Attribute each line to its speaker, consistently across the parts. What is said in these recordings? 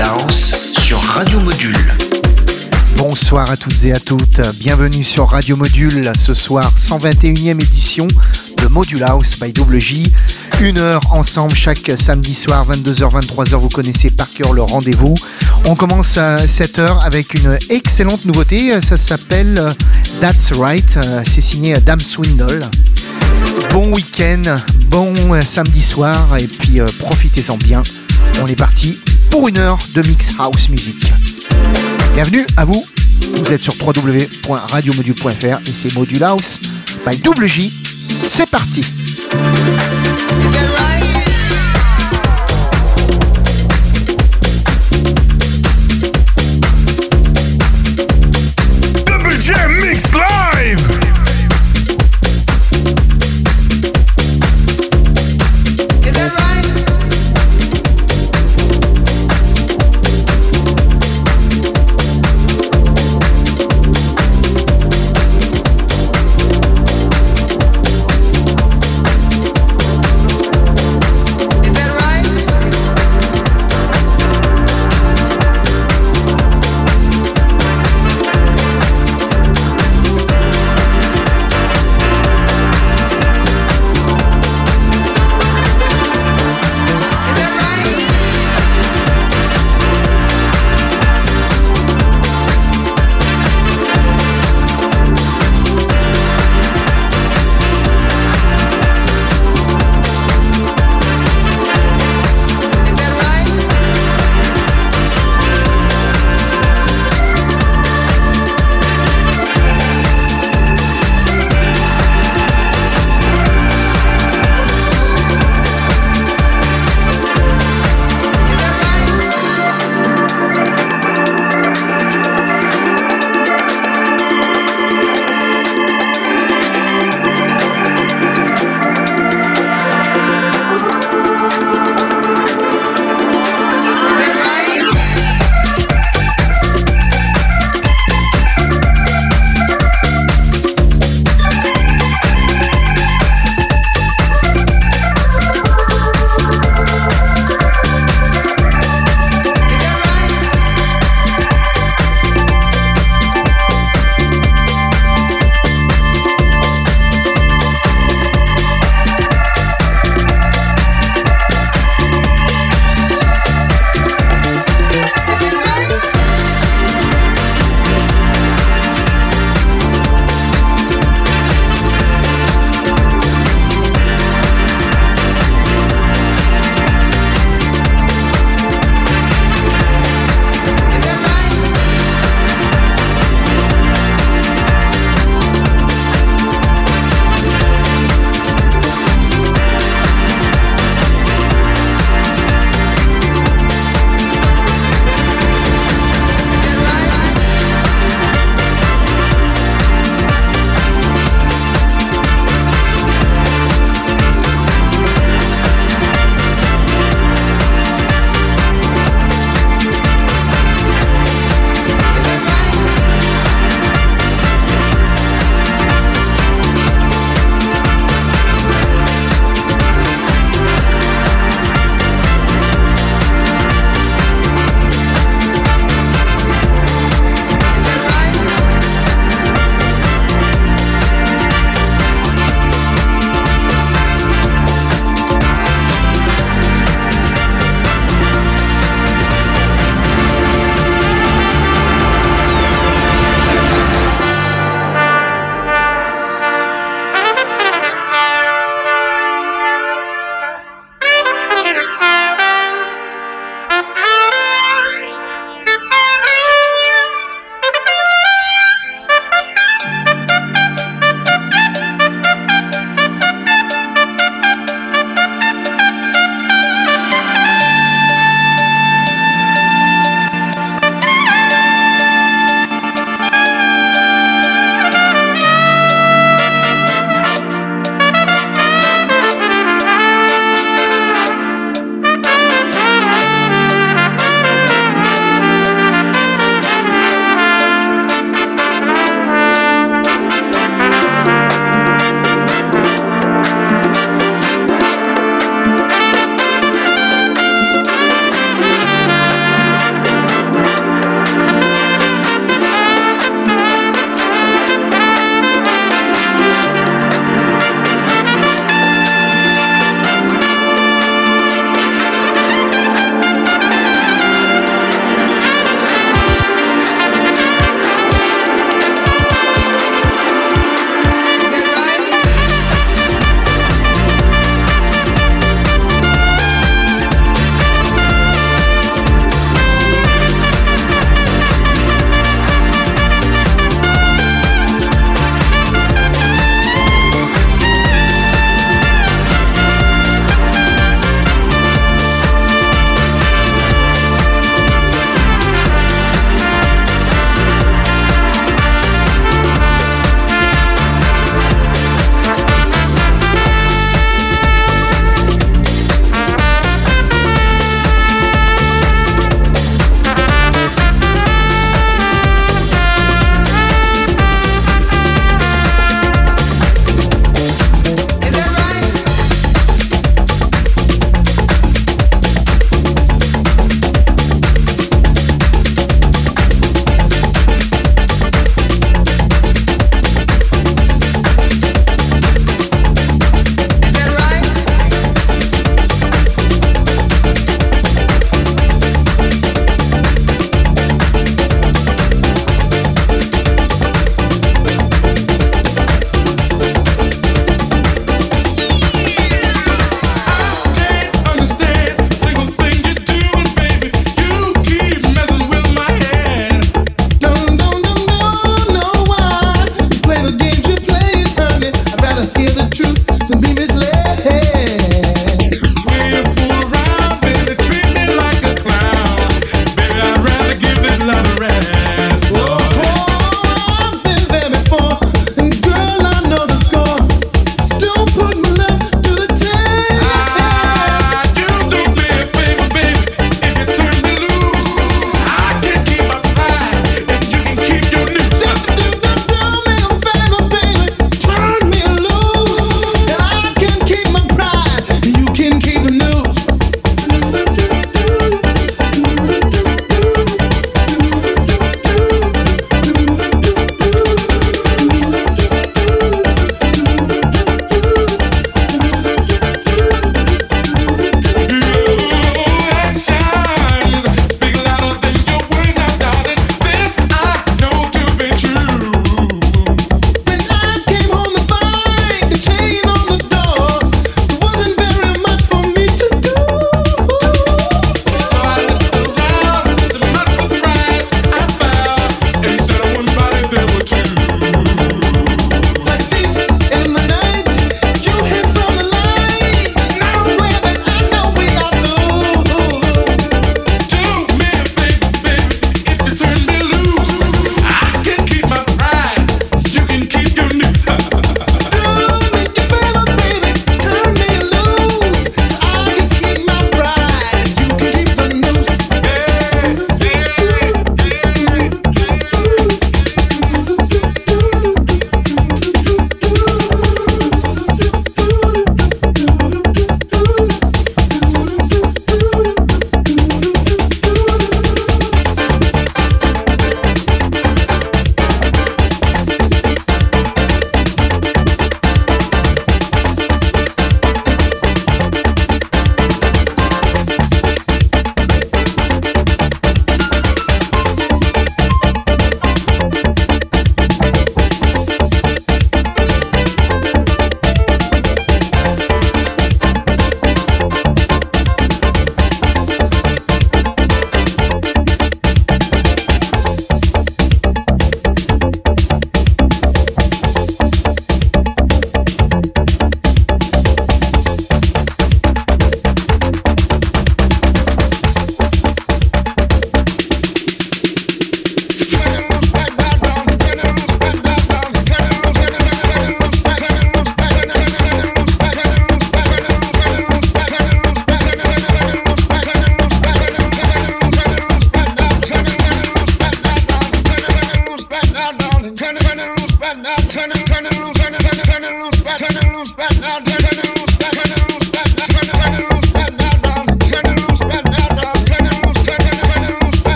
Speaker 1: House sur Radio Module.
Speaker 2: Bonsoir à toutes et à toutes, bienvenue sur Radio Module, ce soir 121e édition de Module House by WJ. Une heure ensemble chaque samedi soir, 22h, 23h, vous connaissez par cœur le rendez-vous. On commence cette heure avec une excellente nouveauté, ça s'appelle That's Right, c'est signé Dame Swindle. Bon week-end, bon samedi soir et puis euh, profitez-en bien. On est parti pour une heure de Mix House Music. Bienvenue à vous. Vous êtes sur www.radiomodule.fr et c'est Module House by WJ. C'est parti.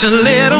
Speaker 3: Just a little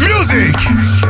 Speaker 1: music.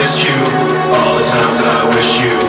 Speaker 3: Missed you, all the times that I wished you,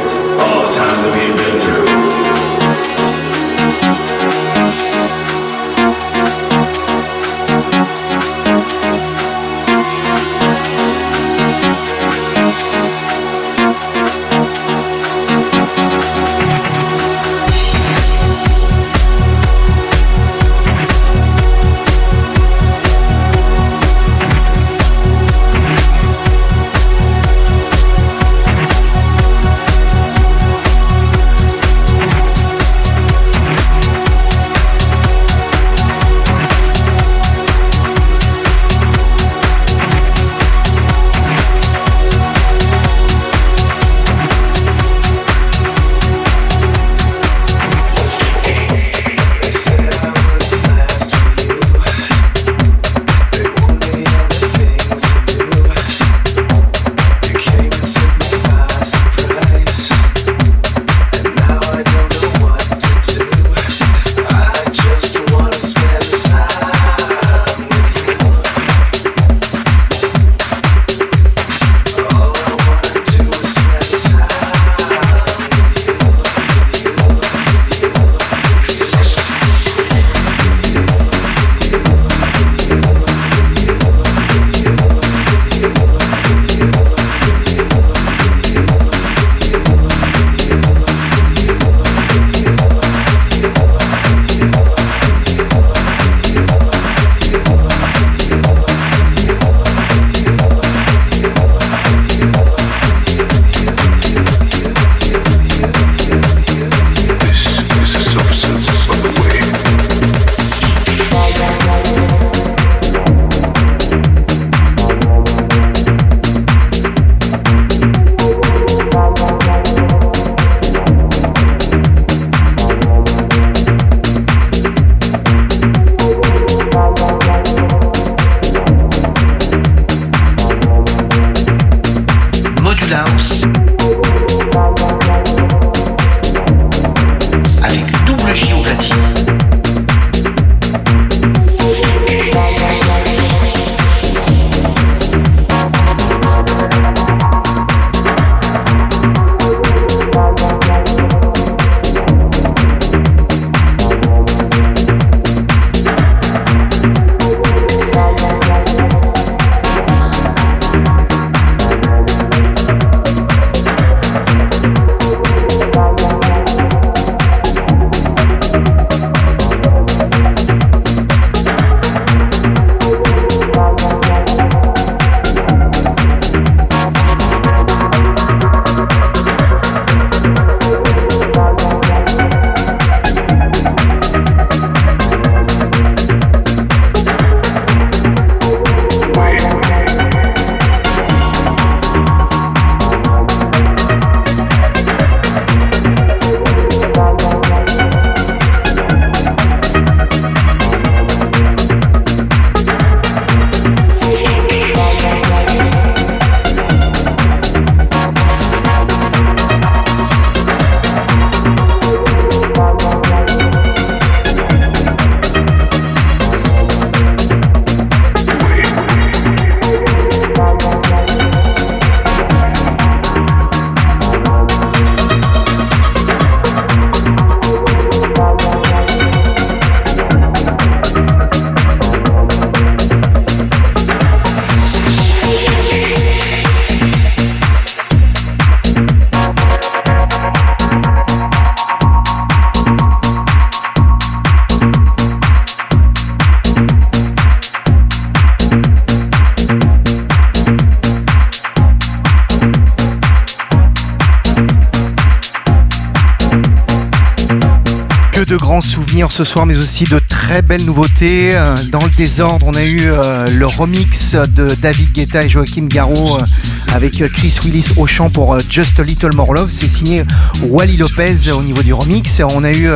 Speaker 2: ce soir, mais aussi de très belles nouveautés. Euh, Dans le désordre, on a eu euh, le remix de David Guetta et Joaquin Garraud euh, avec Chris Willis au chant pour Just a Little More Love. C'est signé Wally Lopez au niveau du remix. On a eu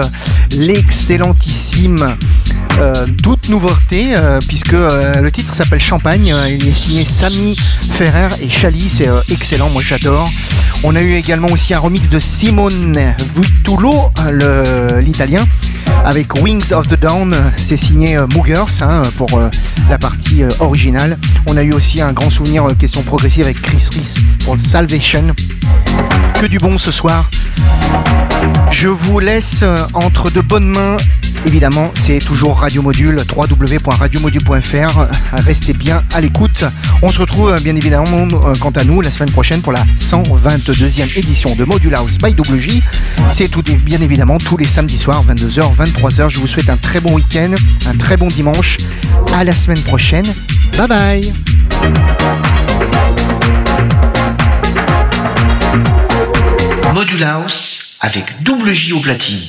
Speaker 2: l'excellentissime toute nouveauté puisque le titre s'appelle Champagne. Il est signé Samy Ferrer et Chali. C'est excellent, moi j'adore. On a eu également aussi un remix de Simone Vitullo, le- l'italien. Avec Wings of the Dawn. C'est signé euh, Moogers hein, pour euh, la partie euh, originale. On a eu aussi un grand souvenir question progressive avec Chris Reese pour Salvation. Que du bon ce soir. Je vous laisse entre de bonnes mains. Évidemment, c'est toujours Radio Module, www.radiomodule.fr. Restez bien à l'écoute. On se retrouve bien évidemment, quant à nous, la semaine prochaine pour la 122e édition de Module House by WJ. C'est tout, bien évidemment tous les samedis soirs, 22h, 23h. Je vous souhaite un très bon week-end, un très bon dimanche. À la semaine prochaine. Bye bye.
Speaker 1: Module House avec double au platine.